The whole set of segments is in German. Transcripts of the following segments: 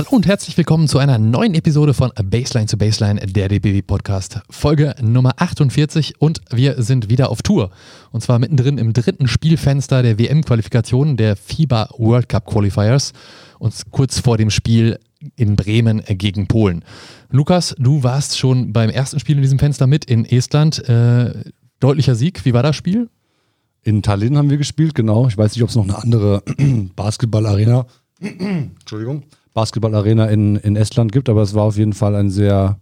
Hallo und herzlich willkommen zu einer neuen Episode von Baseline zu Baseline, der DBW Podcast, Folge Nummer 48 und wir sind wieder auf Tour. Und zwar mittendrin im dritten Spielfenster der WM-Qualifikation der FIBA World Cup Qualifiers und kurz vor dem Spiel in Bremen gegen Polen. Lukas, du warst schon beim ersten Spiel in diesem Fenster mit in Estland. Äh, deutlicher Sieg, wie war das Spiel? In Tallinn haben wir gespielt, genau. Ich weiß nicht, ob es noch eine andere Basketball-Arena, Entschuldigung, Basketballarena in, in Estland gibt, aber es war auf jeden Fall ein sehr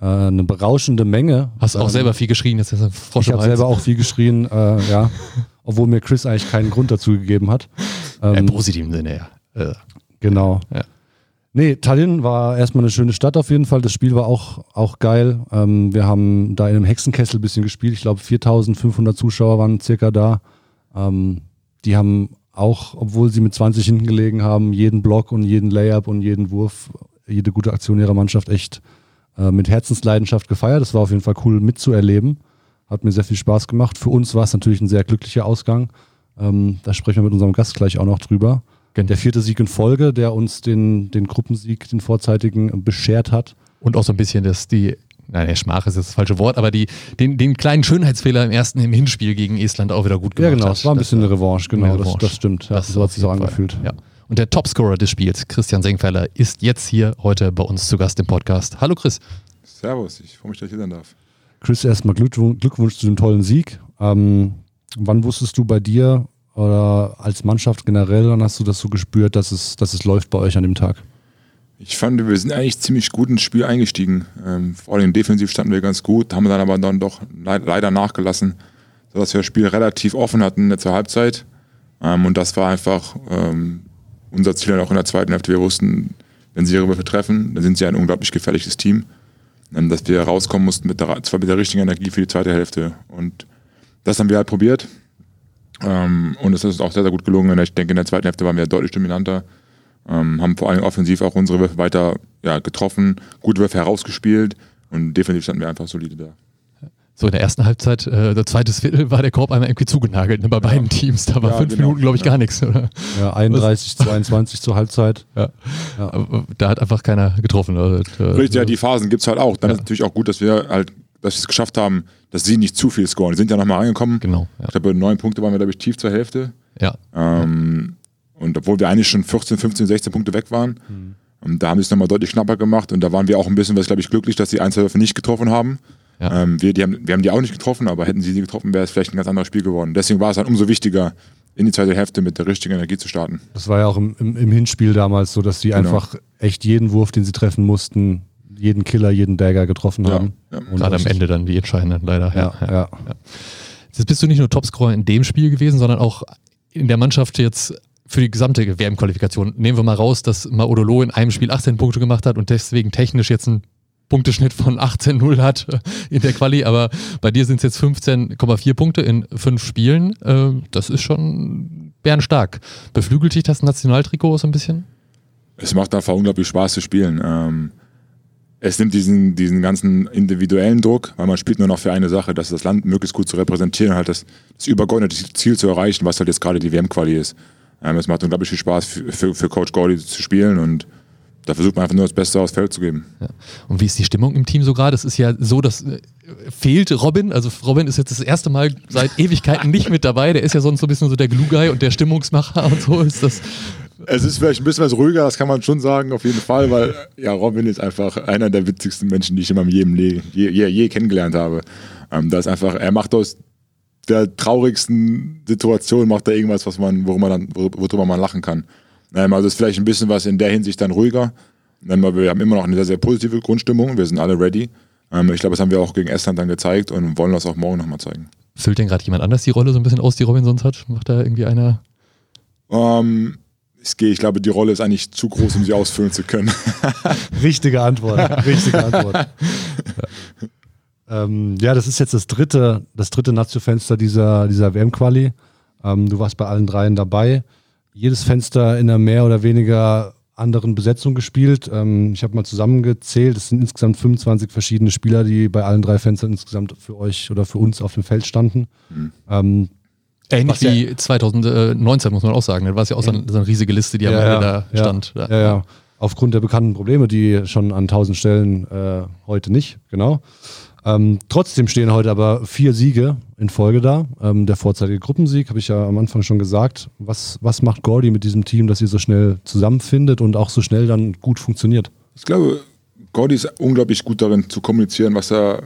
äh, eine berauschende Menge. Hast du auch Ähm, selber viel geschrien, jetzt ist ein Frosch Ich im habe selber auch viel geschrien, äh, ja, obwohl mir Chris eigentlich keinen Grund dazu gegeben hat. Im Ähm, positiven Sinne, ja. Äh, Genau. Ja. Nee, Tallinn war erstmal eine schöne Stadt auf jeden Fall. Das Spiel war auch, auch geil. Ähm, wir haben da in einem Hexenkessel ein bisschen gespielt. Ich glaube, 4500 Zuschauer waren circa da. Ähm, die haben auch, obwohl sie mit 20 hinten gelegen haben, jeden Block und jeden Layup und jeden Wurf, jede gute Aktion ihrer Mannschaft echt äh, mit Herzensleidenschaft gefeiert. Das war auf jeden Fall cool mitzuerleben. Hat mir sehr viel Spaß gemacht. Für uns war es natürlich ein sehr glücklicher Ausgang. Ähm, da sprechen wir mit unserem Gast gleich auch noch drüber. Genau. Der vierte Sieg in Folge, der uns den, den Gruppensieg, den vorzeitigen, beschert hat. Und auch so ein bisschen das, die, nein, der Schmach ist jetzt das falsche Wort, aber die, den, den kleinen Schönheitsfehler im ersten im Hinspiel gegen Estland auch wieder gut gemacht Ja, genau. hat. Es war ein bisschen eine Revanche, genau. eine Das, Revanche. das stimmt. Ja, Das so hat sich Fall. angefühlt. Ja. Und der Topscorer des Spiels, Christian Senkfeller, ist jetzt hier heute bei uns zu Gast im Podcast. Hallo Chris. Servus, ich freue mich, dass ich hier sein darf. Chris, erstmal Glückwunsch, Glückwunsch zu dem tollen Sieg. Ähm, wann wusstest du bei dir oder als Mannschaft generell, wann hast du das so gespürt, dass es, dass es läuft bei euch an dem Tag? Ich fand, wir sind eigentlich ziemlich gut ins Spiel eingestiegen. Ähm, vor allem defensiv standen wir ganz gut, haben dann aber dann doch leid- leider nachgelassen, sodass wir das Spiel relativ offen hatten zur Halbzeit. Ähm, und das war einfach ähm, unser Ziel dann auch in der zweiten Hälfte. Wir wussten, wenn sie ihre Würfe treffen, dann sind sie ein unglaublich gefährliches Team. Ähm, dass wir rauskommen mussten mit der, zwar mit der richtigen Energie für die zweite Hälfte. Und das haben wir halt probiert. Ähm, und es ist auch sehr, sehr gut gelungen. Ich denke, in der zweiten Hälfte waren wir deutlich dominanter. Ähm, haben vor allem offensiv auch unsere Würfe weiter ja, getroffen, gute Würfe herausgespielt und defensiv standen wir einfach solide da. So in der ersten Halbzeit, äh, der zweites Viertel, war der Korb einmal irgendwie zugenagelt ne, bei beiden Teams. Da war Ja, fünf genau. Minuten, glaube ich, Ja. gar nichts. Oder? Ja, 31, 22 zur Halbzeit. Ja. Ja. Aber Da hat einfach keiner getroffen. Also, äh, Richtig, ja, die Phasen gibt es halt auch. Dann Ja. ist natürlich auch gut, dass wir halt, dass wir es geschafft haben, dass sie nicht zu viel scoren. Die sind ja nochmal reingekommen. Genau, ja. Ich glaube, neun Punkte waren wir, glaube ich, tief zur Hälfte. ja. Ähm, und obwohl wir eigentlich schon 14, 15, 16 Punkte weg waren, Mhm. und da haben sie es nochmal deutlich knapper gemacht. Und da waren wir auch ein bisschen, was glaube ich, glücklich, dass sie ein, zwei Würfe nicht getroffen haben. Ja. Ähm, wir, die haben. Wir haben die auch nicht getroffen, aber hätten sie die getroffen, wäre es vielleicht ein ganz anderes Spiel geworden. Deswegen war es dann umso wichtiger, in die zweite Hälfte mit der richtigen Energie zu starten. Das war ja auch im, im, im Hinspiel damals so, dass die Genau. einfach echt jeden Wurf, den sie treffen mussten, jeden Killer, jeden Dagger getroffen Ja, haben. ja. Und Gerade am Ende dann die entscheidenden, leider. Ja, ja. Jetzt bist du nicht nur Topscorer in dem Spiel gewesen, sondern auch in der Mannschaft jetzt für die gesamte WM-Qualifikation. Nehmen wir mal raus, dass Maudolo in einem Spiel 18 Punkte gemacht hat und deswegen technisch jetzt einen Punkteschnitt von 18-0 hat in der Quali, aber bei dir sind es jetzt 15,4 Punkte in fünf Spielen. Äh, Das ist schon bärenstark. Beflügelt dich das Nationaltrikot so ein bisschen? Es macht einfach unglaublich Spaß zu spielen. Ähm, es nimmt diesen, diesen ganzen individuellen Druck, weil man spielt nur noch für eine Sache, das ist das Land möglichst gut zu repräsentieren, halt das, das übergeordnete Ziel zu erreichen, was halt jetzt gerade die WM-Quali ist. Ähm, es macht unglaublich viel Spaß für, für, für Coach Gordy zu spielen und da versucht man einfach nur das Beste aufs Feld zu geben. Ja. Und wie ist die Stimmung im Team so gerade? Es ist ja so, dass äh, fehlt Robin. Also Robin ist jetzt das erste Mal seit Ewigkeiten nicht mit dabei. Der ist ja sonst so ein bisschen so der Glue-Guy und der Stimmungsmacher und so ist das. Es ist vielleicht ein bisschen was ruhiger, das kann man schon sagen, auf jeden Fall, weil ja, Robin ist einfach einer der witzigsten Menschen, die ich in meinem Leben je, je, je, kennengelernt habe. Ähm, da ist einfach, er macht aus der traurigsten Situation, macht er irgendwas, was man, worüber man, dann, wor- worüber man lachen kann. Ähm, also ist vielleicht ein bisschen was in der Hinsicht dann ruhiger. Ähm, aber wir haben immer noch eine sehr, sehr positive Grundstimmung, wir sind alle ready. Ähm, ich glaube, das haben wir auch gegen Estland dann gezeigt und wollen das auch morgen nochmal zeigen. Füllt denn gerade jemand anders die Rolle so ein bisschen aus, die Robin sonst hat? Macht da irgendwie einer. Ähm, ich, gehe- ich glaube, die Rolle ist eigentlich zu groß, um sie ausfüllen zu können. Richtige Antwort. Richtige Antwort. ähm, ja, das ist jetzt das dritte, das dritte Nazio-Fenster dieser, dieser WM-Quali. Ähm, du warst bei allen dreien dabei. Jedes Fenster in einer mehr oder weniger anderen Besetzung gespielt. Ähm, ich habe mal zusammengezählt. Es sind insgesamt 25 verschiedene Spieler, die bei allen drei Fenstern insgesamt für euch oder für uns auf dem Feld standen. Ähm, Ähnlich Was ja- wie 2019, muss man auch sagen. Da war es ja auch so eine, so eine riesige Liste, die am Ende da stand. Ja, ja. aufgrund der bekannten Probleme, die schon an tausend Stellen äh, heute nicht, genau. Ähm, trotzdem stehen heute aber vier Siege in Folge da. Ähm, der vorzeitige Gruppensieg, habe ich ja am Anfang schon gesagt. Was, was macht Gordy mit diesem Team, dass sie so schnell zusammenfindet und auch so schnell dann gut funktioniert? Ich glaube, Gordy ist unglaublich gut darin zu kommunizieren, was er,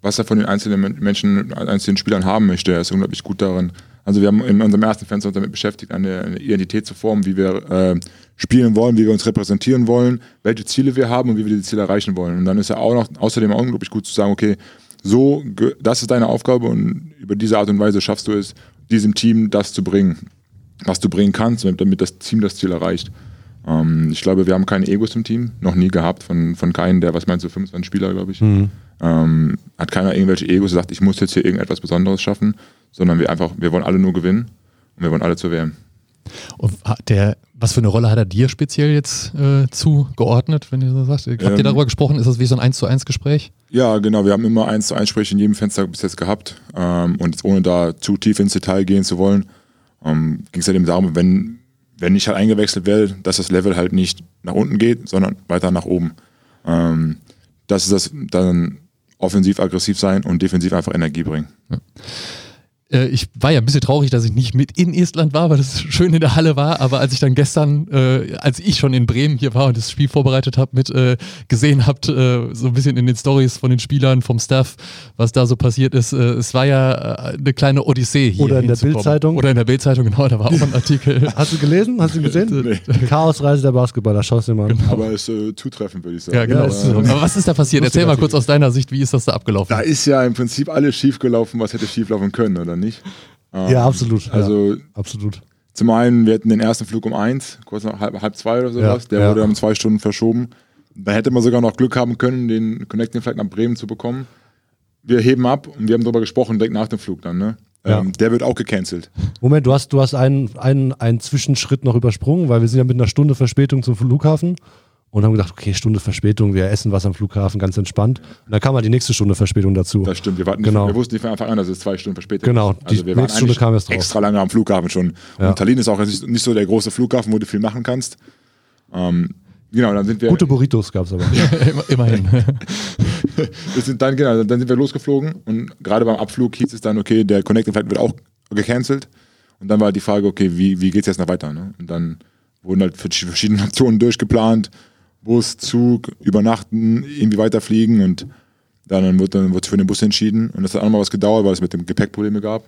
was er von den einzelnen Menschen, einzelnen Spielern haben möchte. Er ist unglaublich gut darin. Also wir haben in unserem ersten Fenster uns damit beschäftigt, eine, eine Identität zu formen, wie wir äh, spielen wollen, wie wir uns repräsentieren wollen, welche Ziele wir haben und wie wir diese Ziele erreichen wollen. Und dann ist er auch noch außerdem auch unglaublich gut zu sagen, okay, so, das ist deine Aufgabe und über diese Art und Weise schaffst du es, diesem Team das zu bringen, was du bringen kannst, damit das Team das Ziel erreicht. Ähm, ich glaube, wir haben keine Egos im Team, noch nie gehabt von, von keinem, der, was meinst du, 25 Spieler, glaube ich. Mhm. Ähm, hat keiner irgendwelche Egos, sagt, ich muss jetzt hier irgendetwas Besonderes schaffen, sondern wir einfach, wir wollen alle nur gewinnen und wir wollen alle zur WM. Und der, was für eine Rolle hat er dir speziell jetzt äh, zugeordnet, wenn ihr so sagt? Habt ähm, ihr darüber gesprochen? Ist das wie so ein 1 zu 1 Gespräch? Ja, genau. Wir haben immer 1 zu 1 Gespräche in jedem Fenster bis jetzt gehabt. Ähm, und jetzt ohne da zu tief ins Detail gehen zu wollen, ähm, ging es halt eben darum, wenn, wenn ich halt eingewechselt werde, dass das Level halt nicht nach unten geht, sondern weiter nach oben. Ähm, das ist das dann offensiv aggressiv sein und defensiv einfach Energie bringen. Ja. Äh, ich war ja ein bisschen traurig, dass ich nicht mit in Estland war, weil es schön in der Halle war. Aber als ich dann gestern, äh, als ich schon in Bremen hier war und das Spiel vorbereitet habe, mit äh, gesehen habt, äh, so ein bisschen in den Stories von den Spielern, vom Staff, was da so passiert ist, äh, es war ja äh, eine kleine Odyssee hier. Oder in der Bildzeitung. Oder in der Bildzeitung, genau, da war auch ein Artikel. Hast du gelesen? Hast du gesehen? Nee. Chaosreise der Basketballer, schaust du dir mal an. Genau. Aber ist zutreffend, würde ich sagen. Ja, genau. Ja, aber was ist da passiert? Erzähl mal kurz aus deiner Sicht, wie ist das da abgelaufen? Da ist ja im Prinzip alles schief gelaufen, was hätte schief laufen können, oder nicht? Ähm, ja, absolut. Also, ja, absolut. Zum einen, wir hatten den ersten Flug um eins, kurz nach halb, halb zwei oder sowas. Ja, der ja. wurde um zwei Stunden verschoben. Da hätte man sogar noch Glück haben können, den Connecting Flight nach Bremen zu bekommen. Wir heben ab und wir haben darüber gesprochen, direkt nach dem Flug dann. Ne? Ja. Ähm, der wird auch gecancelt. Moment, du hast, du hast einen, einen, einen Zwischenschritt noch übersprungen, weil wir sind ja mit einer Stunde Verspätung zum Flughafen und haben gedacht, okay, Stunde Verspätung, wir essen was am Flughafen, ganz entspannt. Und dann kam halt die nächste Stunde Verspätung dazu. Das stimmt, wir, warten genau. Nicht, wir wussten nicht von Anfang an, dass es zwei Stunden Verspätung genau, ist. Also wir nächste Stunde kam erst drauf. extra lange am Flughafen schon. Ja. Und Tallinn ist auch nicht so der große Flughafen, wo du viel machen kannst. Ähm, genau, dann sind wir... Gute Burritos gab es aber. immerhin. wir sind dann, genau, dann sind wir losgeflogen und gerade beim Abflug hieß es dann, okay, der Connecting Flight wird auch gecancelt. Und dann war die Frage, okay, wie, wie geht es jetzt noch weiter? Ne? Und dann wurden halt verschiedene Aktionen durchgeplant Bus, Zug, übernachten, irgendwie weiterfliegen und dann wurde dann wurde für den Bus entschieden und das hat auch noch mal was gedauert, weil es mit dem Gepäck Probleme gab.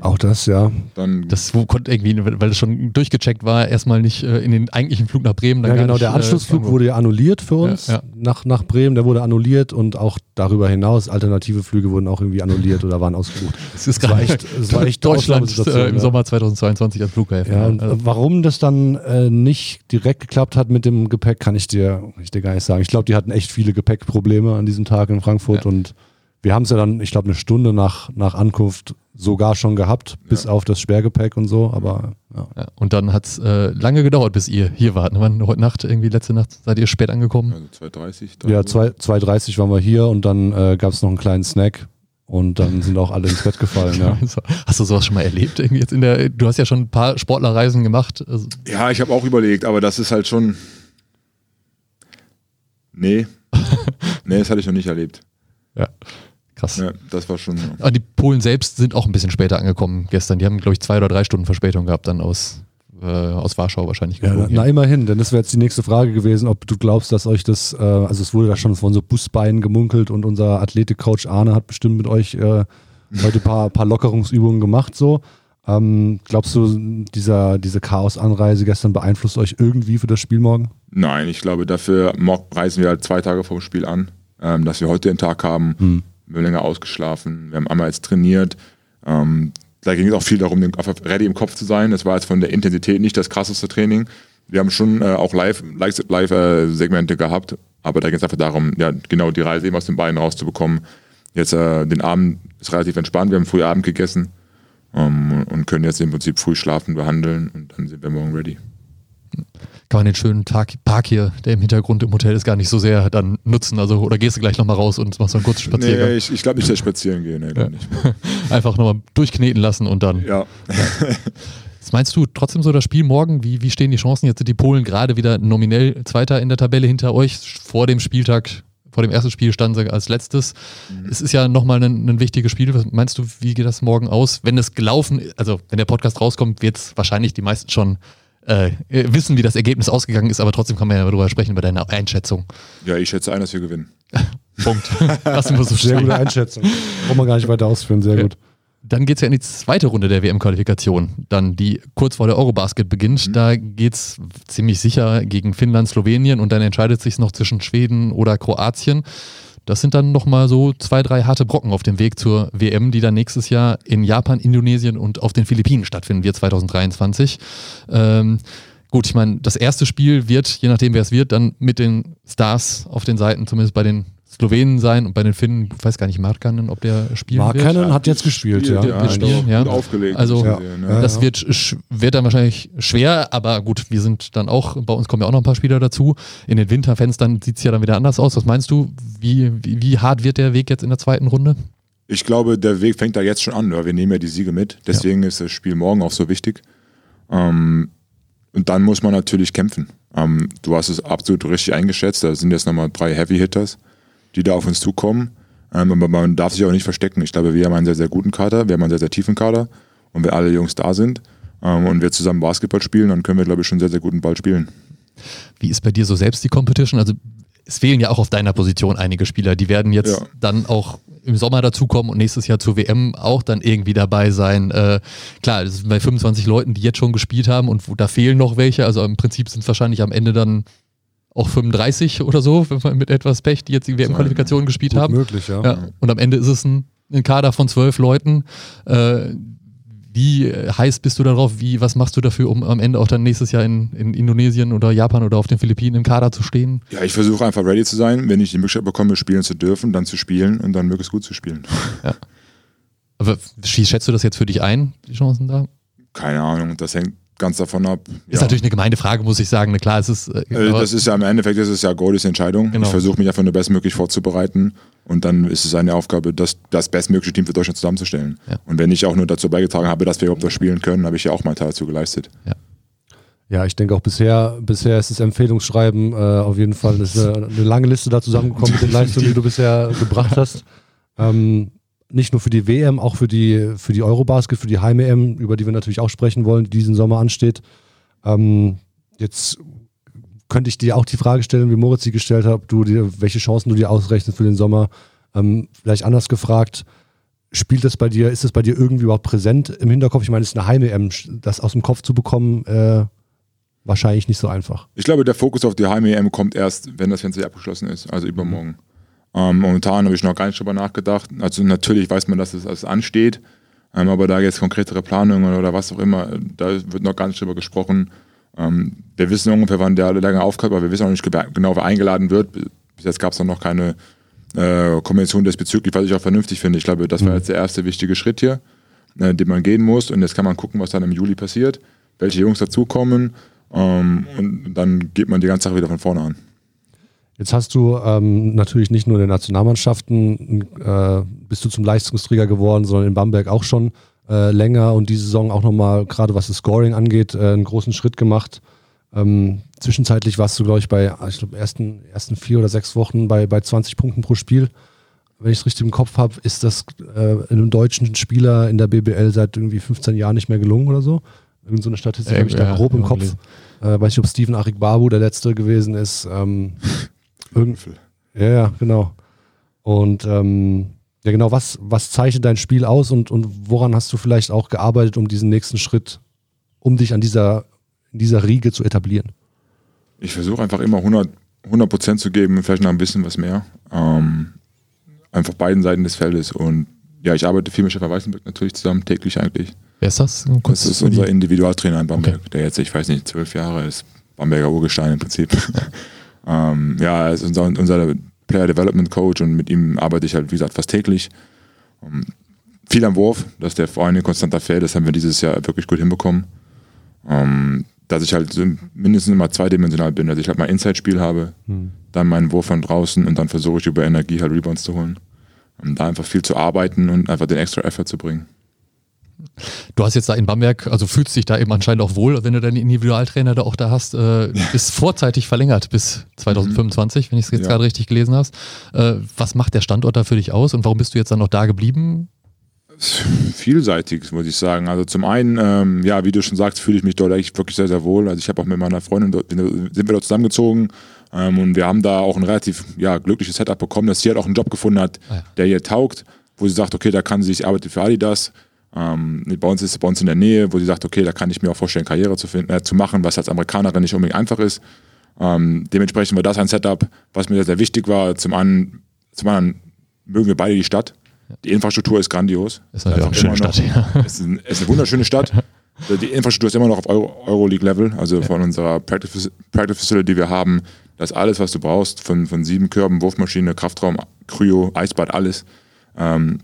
Auch das, ja. Dann das konnte irgendwie, weil es schon durchgecheckt war, erstmal nicht äh, in den eigentlichen Flug nach Bremen. ja, genau, nicht, der äh, Anschlussflug äh, wurde ja annulliert für uns ja, ja. Nach, nach Bremen, der wurde annulliert und auch darüber hinaus alternative Flüge wurden auch irgendwie annulliert oder waren ausgebucht. Das ist war echt, das war echt Deutschland äh, im ja. Sommer 2022 als Flughäfen. Also. warum das dann äh, nicht direkt geklappt hat mit dem Gepäck, kann ich dir, ich dir gar nicht sagen. Ich glaube, die hatten echt viele Gepäckprobleme an diesem Tag in Frankfurt und wir haben es ja dann, ich glaube, eine Stunde nach, nach Ankunft sogar schon gehabt, bis ja. auf das Sperrgepäck und so, aber ja. ja und dann hat es äh, lange gedauert, bis ihr hier wart. Ne? Heute Nacht, irgendwie letzte Nacht, seid ihr spät angekommen? Also 2.30 Ja, 2.30 waren wir hier und dann äh, gab es noch einen kleinen Snack und dann sind auch alle ins Bett gefallen. ja. Hast du sowas schon mal erlebt? Irgendwie jetzt in der, du hast ja schon ein paar Sportlerreisen gemacht. Also ja, ich habe auch überlegt, aber das ist halt schon. Nee. nee, das hatte ich noch nicht erlebt. Ja. Krass. Ja, das war schon. Aber die Polen selbst sind auch ein bisschen später angekommen gestern. Die haben, glaube ich, zwei oder drei Stunden Verspätung gehabt, dann aus, äh, aus Warschau wahrscheinlich. Ja, na, na, immerhin, denn das wäre jetzt die nächste Frage gewesen, ob du glaubst, dass euch das, äh, also es wurde da schon von so Busbeinen gemunkelt und unser Athletikcoach Arne hat bestimmt mit euch äh, heute ein paar, paar Lockerungsübungen gemacht, so. Ähm, glaubst du, dieser, diese Chaos-Anreise gestern beeinflusst euch irgendwie für das Spiel morgen? Nein, ich glaube, dafür reisen wir halt zwei Tage vor dem Spiel an, ähm, dass wir heute den Tag haben. Hm wir haben länger ausgeschlafen, wir haben einmal jetzt trainiert. Ähm, da ging es auch viel darum, ready im Kopf zu sein. Das war jetzt von der Intensität nicht das krasseste Training. Wir haben schon äh, auch Live-Segmente live, äh, gehabt, aber da ging es einfach darum, ja, genau die Reise eben aus den Beinen rauszubekommen. Jetzt äh, den Abend ist relativ entspannt, wir haben früh Abend gegessen ähm, und können jetzt im Prinzip früh schlafen, behandeln und dann sind wir morgen ready kann man den schönen Tag, Park hier, der im Hintergrund im Hotel ist, gar nicht so sehr dann nutzen. Also, oder gehst du gleich nochmal raus und machst so einen kurzen Spaziergang? Nee, ich, ich glaube nicht, dass ich spazieren gehe. Nee, ja. nicht. Einfach nochmal durchkneten lassen und dann. Ja. Was meinst du trotzdem so das Spiel morgen? Wie, wie stehen die Chancen? Jetzt sind die Polen gerade wieder nominell Zweiter in der Tabelle hinter euch. Vor dem Spieltag, vor dem ersten Spiel standen sie als letztes. Mhm. Es ist ja nochmal ein, ein wichtiges Spiel. Was meinst du, wie geht das morgen aus? Wenn es gelaufen, also wenn der Podcast rauskommt, wird es wahrscheinlich die meisten schon äh, wissen, wie das Ergebnis ausgegangen ist, aber trotzdem kann man ja darüber sprechen, über deine Einschätzung. Ja, ich schätze ein, dass wir gewinnen. Punkt. Lass uns so Sehr gute Einschätzung. Brauchen wir gar nicht weiter ausführen, sehr gut. Dann geht es ja in die zweite Runde der WM-Qualifikation, dann die kurz vor der Eurobasket beginnt. Mhm. Da geht es ziemlich sicher gegen Finnland, Slowenien und dann entscheidet sich noch zwischen Schweden oder Kroatien. Das sind dann nochmal so zwei, drei harte Brocken auf dem Weg zur WM, die dann nächstes Jahr in Japan, Indonesien und auf den Philippinen stattfinden wird, 2023. Ähm, gut, ich meine, das erste Spiel wird, je nachdem wer es wird, dann mit den Stars auf den Seiten, zumindest bei den Slowenen sein und bei den Finnen, ich weiß gar nicht, Markanen, ob der spielen Markanen wird. hat jetzt gespielt, ja. ja, wird spielen, ja. aufgelegt. Also ja. das wird, wird dann wahrscheinlich schwer, aber gut, wir sind dann auch, bei uns kommen ja auch noch ein paar Spieler dazu. In den Winterfenstern sieht es ja dann wieder anders aus. Was meinst du, wie, wie, wie hart wird der Weg jetzt in der zweiten Runde? Ich glaube, der Weg fängt da jetzt schon an. Wir nehmen ja die Siege mit. Deswegen ja. ist das Spiel morgen auch so wichtig. Ähm, und dann muss man natürlich kämpfen. Ähm, du hast es absolut richtig eingeschätzt. Da sind jetzt nochmal drei Heavy Hitters die da auf uns zukommen. Ähm, aber man darf sich auch nicht verstecken. Ich glaube, wir haben einen sehr, sehr guten Kader, wir haben einen sehr, sehr tiefen Kader. Und wenn alle Jungs da sind ähm, und wir zusammen Basketball spielen, dann können wir, glaube ich, schon sehr, sehr guten Ball spielen. Wie ist bei dir so selbst die Competition? Also es fehlen ja auch auf deiner Position einige Spieler. Die werden jetzt ja. dann auch im Sommer dazukommen und nächstes Jahr zur WM auch dann irgendwie dabei sein. Äh, klar, das sind bei 25 Leuten, die jetzt schon gespielt haben und da fehlen noch welche. Also im Prinzip sind es wahrscheinlich am Ende dann auch 35 oder so, wenn man mit etwas Pech, die jetzt die WM-Qualifikation gespielt haben. Möglich, ja. ja. Und am Ende ist es ein, ein Kader von zwölf Leuten. Äh, wie heiß bist du darauf? Wie, was machst du dafür, um am Ende auch dann nächstes Jahr in, in Indonesien oder Japan oder auf den Philippinen im Kader zu stehen? Ja, ich versuche einfach ready zu sein, wenn ich die Möglichkeit bekomme, spielen zu dürfen, dann zu spielen und dann möglichst gut zu spielen. Ja. Aber schätzt du das jetzt für dich ein, die Chancen da? Keine Ahnung, das hängt ganz davon ab. Ist ja. natürlich eine gemeine Frage, muss ich sagen. klar, es ist. Äh, äh das ist ja im Endeffekt ist es ja Goldis Entscheidung. Genau. Ich versuche mich einfach nur bestmöglich vorzubereiten und dann ist es eine Aufgabe, das, das bestmögliche Team für Deutschland zusammenzustellen. Ja. Und wenn ich auch nur dazu beigetragen habe, dass wir überhaupt das spielen können, habe ich ja auch meinen Teil dazu geleistet. Ja. Ja, ich denke auch bisher, bisher ist das Empfehlungsschreiben äh, auf jeden Fall ist, äh, eine lange Liste da zusammengekommen mit den Leistungen, die du bisher gebracht hast. Ähm, nicht nur für die WM, auch für die, für die Eurobasket, für die Heim-EM, über die wir natürlich auch sprechen wollen, die diesen Sommer ansteht. Ähm, jetzt könnte ich dir auch die Frage stellen, wie Moritz sie gestellt hat, ob du dir, welche Chancen du dir ausrechnest für den Sommer. Ähm, vielleicht anders gefragt, spielt das bei dir, ist das bei dir irgendwie überhaupt präsent im Hinterkopf? Ich meine, es ist eine Heim-EM, das aus dem Kopf zu bekommen, äh, wahrscheinlich nicht so einfach. Ich glaube, der Fokus auf die Heim-EM kommt erst, wenn das Fenster abgeschlossen ist, also übermorgen. Ähm, momentan habe ich noch gar nicht drüber nachgedacht. Also natürlich weiß man, dass es das ansteht, ähm, aber da jetzt konkretere Planungen oder was auch immer, da wird noch gar nicht drüber gesprochen. Ähm, wir wissen ungefähr, wann der lange aufkommt, aber wir wissen auch nicht genau, wer eingeladen wird. Bis jetzt gab es noch keine äh, Konvention diesbezüglich, was ich auch vernünftig finde. Ich glaube, das war mhm. jetzt der erste wichtige Schritt hier, äh, den man gehen muss. Und jetzt kann man gucken, was dann im Juli passiert, welche Jungs dazukommen. Ähm, und dann geht man die ganze Sache wieder von vorne an. Jetzt hast du ähm, natürlich nicht nur in den Nationalmannschaften äh, bist du zum Leistungsträger geworden, sondern in Bamberg auch schon äh, länger und diese Saison auch nochmal, gerade was das Scoring angeht, äh, einen großen Schritt gemacht. Ähm, zwischenzeitlich warst du, glaube ich, bei ich glaub, ersten, ersten vier oder sechs Wochen bei, bei 20 Punkten pro Spiel. Wenn ich es richtig im Kopf habe, ist das äh, einem deutschen Spieler in der BBL seit irgendwie 15 Jahren nicht mehr gelungen oder so. Irgend so eine Statistik habe ich da grob im Kopf. Äh, weiß nicht, ob Steven Arik Babu der letzte gewesen ist. Ähm, Irgend ja, ja, genau. Und ähm, ja, genau, was, was zeichnet dein Spiel aus und, und woran hast du vielleicht auch gearbeitet, um diesen nächsten Schritt, um dich an dieser, in dieser Riege zu etablieren? Ich versuche einfach immer 100, 100 zu geben, vielleicht noch ein bisschen was mehr. Ähm, einfach beiden Seiten des Feldes. Und ja, ich arbeite viel mit Stefan Weißenberg natürlich zusammen, täglich eigentlich. Wer ist das? Kurz das ist unser Individualtrainer in Bamberg, okay. der jetzt, ich weiß nicht, zwölf Jahre ist. Bamberger Urgestein im Prinzip. Ähm, ja, er ist unser, unser Player Development Coach und mit ihm arbeite ich halt, wie gesagt, fast täglich. Um, ähm, viel am Wurf, dass der vor allem konstanter fällt, das haben wir dieses Jahr wirklich gut hinbekommen. Um, ähm, dass ich halt mindestens immer zweidimensional bin, dass ich halt mein Inside-Spiel habe, hm. dann meinen Wurf von draußen und dann versuche ich über Energie halt Rebounds zu holen. Um da einfach viel zu arbeiten und einfach den extra Effort zu bringen. Du hast jetzt da in Bamberg, also fühlst dich da eben anscheinend auch wohl, wenn du deinen Individualtrainer da auch da hast, äh, ist vorzeitig verlängert bis 2025, wenn ich es jetzt Ja. gerade richtig gelesen hast. Äh, was macht der Standort da für dich aus und warum bist du jetzt dann noch da geblieben? vielseitig, muss ich sagen. Also zum einen, ähm, ja, wie du schon sagst, fühle ich mich dort eigentlich wirklich sehr, sehr wohl. Also ich habe auch mit meiner Freundin, dort, sind wir dort zusammengezogen ähm, und wir haben da auch ein relativ ja, glückliches Setup bekommen, dass sie halt auch einen Job gefunden hat, Ah ja. der ihr taugt, wo sie sagt, okay, da kann sie, ich arbeite für Adidas. Ähm, bei uns ist bei uns in der Nähe, wo sie sagt, okay, da kann ich mir auch vorstellen, Karriere zu, finden, äh, zu machen, was als Amerikanerin nicht unbedingt einfach ist. Ähm, dementsprechend war das ein Setup, was mir sehr, sehr wichtig war. Zum einen, zum anderen mögen wir beide die Stadt. Die Infrastruktur ist grandios. Ist natürlich auch eine schöne immer noch- Stadt, ja. Es ist, ein, ist eine wunderschöne Stadt. Die Infrastruktur ist immer noch auf Euro, Euroleague-Level, also von unserer Practice, Practice Facility, die wir haben. Das ist alles, was du brauchst, von, von sieben Körben, Wurfmaschine, Kraftraum, Kryo, Eisbad, alles. Ähm,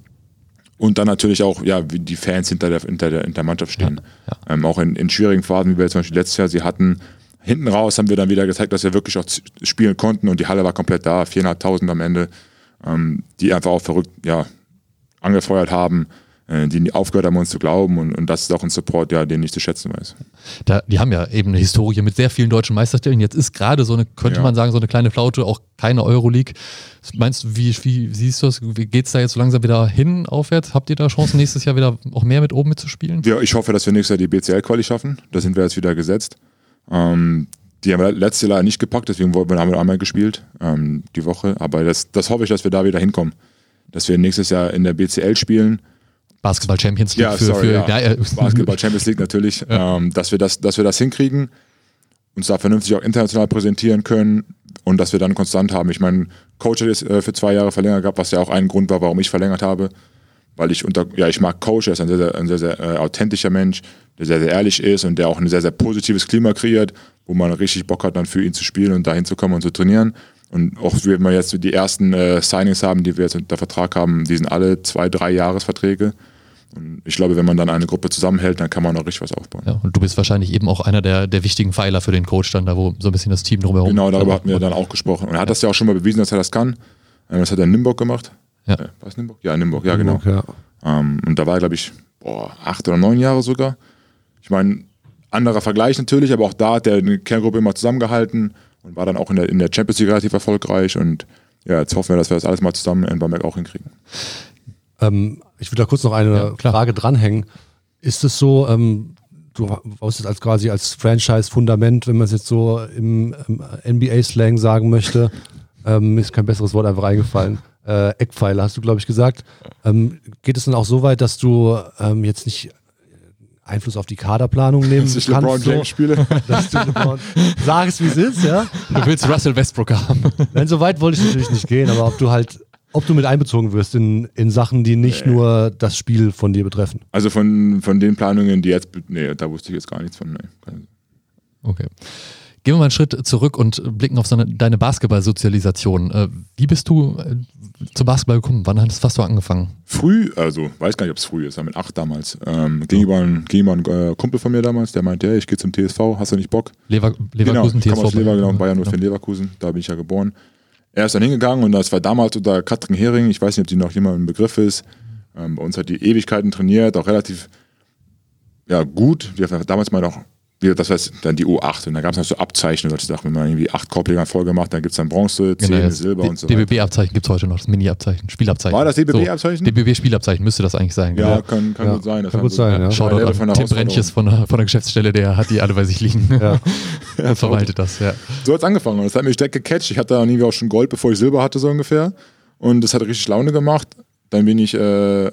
und dann natürlich auch, ja, wie die Fans hinter der, hinter der, hinter der Mannschaft stehen. Ähm, auch in, in schwierigen Phasen, wie wir zum Beispiel letztes Jahr sie hatten. Hinten raus haben wir dann wieder gezeigt, dass wir wirklich auch spielen konnten und die Halle war komplett da, 400.000 am Ende, ähm, die einfach auch verrückt, ja, angefeuert haben, die nie aufgehört haben, uns zu glauben und, und das ist auch ein Support, ja, den ich zu schätzen weiß. Da, die haben ja eben eine Historie mit sehr vielen deutschen Meistertiteln. Jetzt ist gerade so eine, könnte Ja. man sagen, so eine kleine Flaute, auch keine Euroleague. Meinst du, wie, wie siehst du das? Wie geht's da jetzt so langsam wieder hin, aufwärts? Habt ihr da Chancen, nächstes Jahr wieder auch mehr mit oben mitzuspielen? Ja, ich hoffe, dass wir nächstes Jahr die BCL-Quali schaffen. Da sind wir jetzt wieder gesetzt. Ähm, die haben wir letztes Jahr leider nicht gepackt, deswegen haben wir einmal gespielt, ähm, die Woche. Aber das, das hoffe ich, dass wir da wieder hinkommen. Dass wir nächstes Jahr in der BCL spielen. Basketball Champions League Ja, für, sorry, für ja. äh, Basketball Champions League natürlich. Ähm, dass, wir das, dass wir das hinkriegen, uns da vernünftig auch international präsentieren können und dass wir dann konstant haben. Ich meine, Coach hat jetzt äh, für zwei Jahre verlängert gehabt, was ja auch ein Grund war, warum ich verlängert habe. Weil ich unter, ja, ich mag Coach, er ist ein sehr, sehr, ein sehr, sehr äh, authentischer Mensch, der sehr, sehr ehrlich ist und der auch ein sehr, sehr positives Klima kreiert, wo man richtig Bock hat, dann für ihn zu spielen und dahin zu kommen und zu trainieren. Und auch wenn wir jetzt die ersten äh, Signings haben, die wir jetzt unter Vertrag haben, die sind alle zwei, drei Jahresverträge. Und ich glaube, wenn man dann eine Gruppe zusammenhält, dann kann man auch richtig was aufbauen. Ja, und du bist wahrscheinlich eben auch einer der, der wichtigen Pfeiler für den Coach dann, da wo so ein bisschen das Team drumherum. Genau, darüber hatten wir dann auch gesprochen. Und er hat das ja auch schon mal bewiesen, dass er das kann. Äh, Das hat er in Nimburg gemacht. Ja. Äh, War es Nimburg? Ja, Nimburg, ja, genau. Ja. Ähm, und da war er, glaube ich, boah, acht oder neun Jahre sogar. Ich meine, anderer Vergleich natürlich, aber auch da hat er eine Kerngruppe immer zusammengehalten und war dann auch in der, in der Champions League relativ erfolgreich. Und ja, jetzt hoffen wir, dass wir das alles mal zusammen in Bamberg auch hinkriegen. Ähm, ich will da kurz noch eine Ja. Frage dranhängen. Ist es so, ähm, du baust jetzt als quasi als Franchise-Fundament, wenn man es jetzt so im, im NBA-Slang sagen möchte, ähm, mir ist kein besseres Wort einfach eingefallen. Äh, Eckpfeiler hast du, glaube ich, gesagt. Ähm, geht es dann auch so weit, dass du ähm, jetzt nicht Einfluss auf die Kaderplanung nehmen Dass ich kannst? LeBron James so, spiele. dass du LeBron, sag es, wie es ist, ja? Du willst Russell Westbrook haben. Nein, so weit wollte ich natürlich nicht gehen, aber ob du halt, ob du mit einbezogen wirst in, in Sachen, die nicht nur das Spiel von dir betreffen. Also von, von den Planungen, die jetzt, nee, da wusste ich jetzt gar nichts von. Nee. Okay. Gehen wir mal einen Schritt zurück und blicken auf so eine, deine Basketball-Sozialisation. Äh, wie bist du äh, zum Basketball gekommen? Wann hast, hast du angefangen? Früh, also weiß gar nicht, ob es früh ist, mit acht damals. Ähm, gegenüber ein, gegenüber ein äh, Kumpel von mir damals, der meinte, hey, ich gehe zum TSV, hast du nicht Bock? Lever, Leverkusen, genau, ich komme aus TSV? Lever, genau, Bayern 04 Leverkusen, da bin ich ja geboren. Er ist dann hingegangen und das war damals unter Katrin Hering, ich weiß nicht, ob die noch jemand im Begriff ist. Ähm, bei uns hat die Ewigkeiten trainiert, auch relativ ja, gut. Wir haben damals mal noch, das heißt dann die U8 und da gab es noch so Abzeichen, solche Sachen, wenn man irgendwie acht Korbleger in Folge macht, dann gibt es dann Bronze, Zehn, Genau, Silber und so weiter. DBB-Abzeichen gibt es heute noch, das Mini-Abzeichen, Spielabzeichen. War das DBB-Abzeichen? So, DBB-Spielabzeichen müsste das eigentlich sein. Ja, gell? kann, kann Ja, gut sein. Das kann gut sein, ja. ein Shoutout an von Tim. Brentjes von, der- von der Geschäftsstelle, der hat die alle bei sich liegen. Ja. Er verwaltet das, ja. So hat es angefangen und das hat mich direkt gecatcht. Ich hatte dann irgendwie auch schon Gold, bevor ich Silber hatte, so ungefähr. Und das hat richtig Laune gemacht. Dann bin ich äh,